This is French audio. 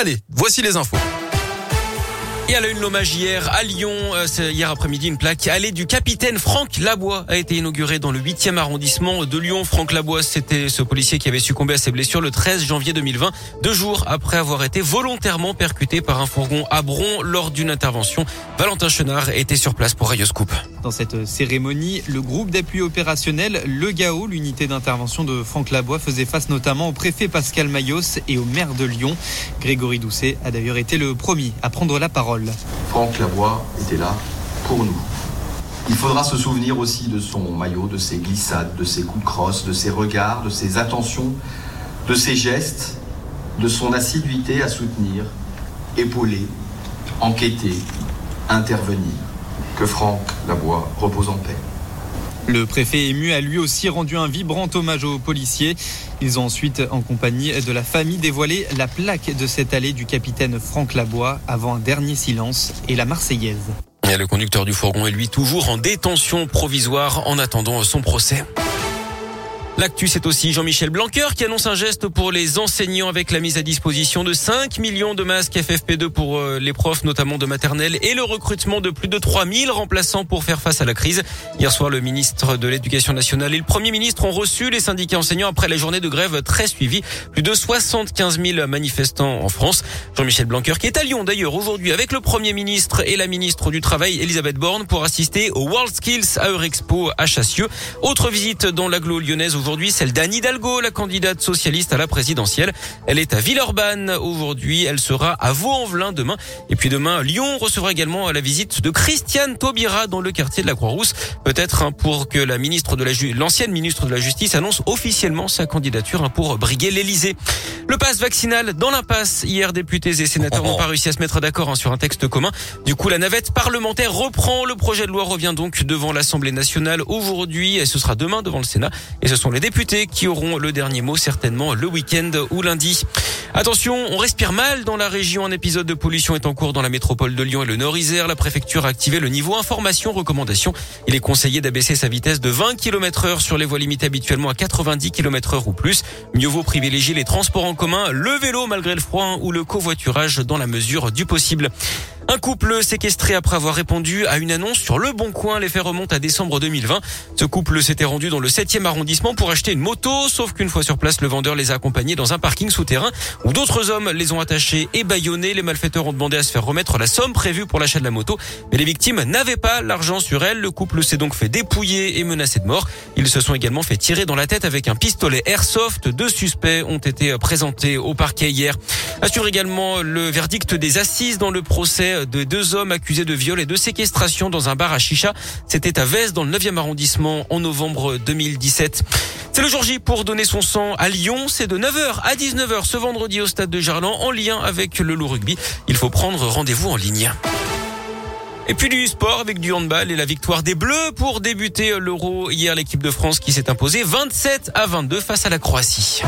Allez, voici les infos. Et à la une, l'hommage hier à Lyon, euh, hier après-midi, une plaque allée du capitaine Franck Labois a été inaugurée dans le 8e arrondissement de Lyon. Franck Labois, c'était ce policier qui avait succombé à ses blessures le 13 janvier 2020, deux jours après avoir été volontairement percuté par un fourgon à Bron lors d'une intervention. Valentin Chenard était sur place pour Radioscoop. Dans cette cérémonie, le groupe d'appui opérationnel Le GAO, l'unité d'intervention de Franck Labois, faisait face notamment au préfet Pascal Mayos et au maire de Lyon. Grégory Doucet a d'ailleurs été le premier à prendre la parole. Franck Lavoie était là pour nous. Il faudra se souvenir aussi de son maillot, de ses glissades, de ses coups de crosse, de ses regards, de ses attentions, de ses gestes, de son assiduité à soutenir, épauler, enquêter, intervenir. Que Franck Lavoie repose en paix. Le préfet ému a lui aussi rendu un vibrant hommage aux policiers. Ils ont ensuite, en compagnie de la famille, dévoilé la plaque de cette allée du capitaine Franck Labois avant un dernier silence et la Marseillaise. le conducteur du fourgon est lui toujours en détention provisoire en attendant son procès. L'actu, c'est aussi Jean-Michel Blanquer qui annonce un geste pour les enseignants avec la mise à disposition de 5 millions de masques FFP2 pour euh, les profs, notamment de maternelle, et le recrutement de plus de 3000 remplaçants pour faire face à la crise. Hier soir, le ministre de l'Éducation nationale et le Premier ministre ont reçu les syndicats enseignants après la journée de grève très suivie. Plus de 75 000 manifestants en France. Jean-Michel Blanquer qui est à Lyon d'ailleurs aujourd'hui avec le Premier ministre et la ministre du Travail, Elisabeth Borne, pour assister au World Skills à Eurexpo à Chassieux. Autre visite dans l'agglo lyonnaise aujourd'hui aujourd'hui, celle d'Anne Hidalgo, la candidate socialiste à la présidentielle. Elle est à Villeurbanne aujourd'hui. Elle sera à Vaux-en-Velin demain. Et puis demain, Lyon recevra également la visite de Christiane Taubira dans le quartier de la Croix-Rousse. Peut-être hein, pour que la ministre de la l'ancienne ministre de la Justice annonce officiellement sa candidature hein, pour briguer l'Elysée. Le passe vaccinal dans l'impasse. Hier, députés et sénateurs n'ont pas réussi à se mettre d'accord hein, sur un texte commun. Du coup, la navette parlementaire reprend. Le projet de loi revient donc devant l'Assemblée nationale aujourd'hui et ce sera demain devant le Sénat. Et ce sont les députés qui auront le dernier mot certainement le week-end ou lundi. Attention, on respire mal dans la région. Un épisode de pollution est en cours dans la métropole de Lyon et le Nord-Isère. La préfecture a activé le niveau information recommandation. Il est conseillé d'abaisser sa vitesse de 20 km heure sur les voies limitées habituellement à 90 km heure ou plus. Mieux vaut privilégier les transports en commun, le vélo malgré le froid ou le covoiturage dans la mesure du possible. Un couple séquestré après avoir répondu à une annonce sur Le Bon Coin. Les faits remontent à décembre 2020. Ce couple s'était rendu dans le 7e arrondissement pour acheter une moto, sauf qu'une fois sur place, le vendeur les a accompagnés dans un parking souterrain où d'autres hommes les ont attachés et baillonnés. Les malfaiteurs ont demandé à se faire remettre la somme prévue pour l'achat de la moto, mais les victimes n'avaient pas l'argent sur elles. Le couple s'est donc fait dépouiller et menacé de mort. Ils se sont également fait tirer dans la tête avec un pistolet airsoft. Deux suspects ont été présentés au parquet hier. Assure également le verdict des assises dans le de deux hommes accusés de viol et de séquestration dans un bar à Chicha. C'était à Vez dans le 9e arrondissement en novembre 2017. C'est le jour J pour donner son sang à Lyon. C'est de 9h à 19h ce vendredi au stade de Gerland en lien avec le loup rugby. Il faut prendre rendez-vous en ligne. Et puis du sport avec du handball et la victoire des Bleus pour débuter l'Euro. Hier, l'équipe de France qui s'est imposée 27 à 22 face à la Croatie.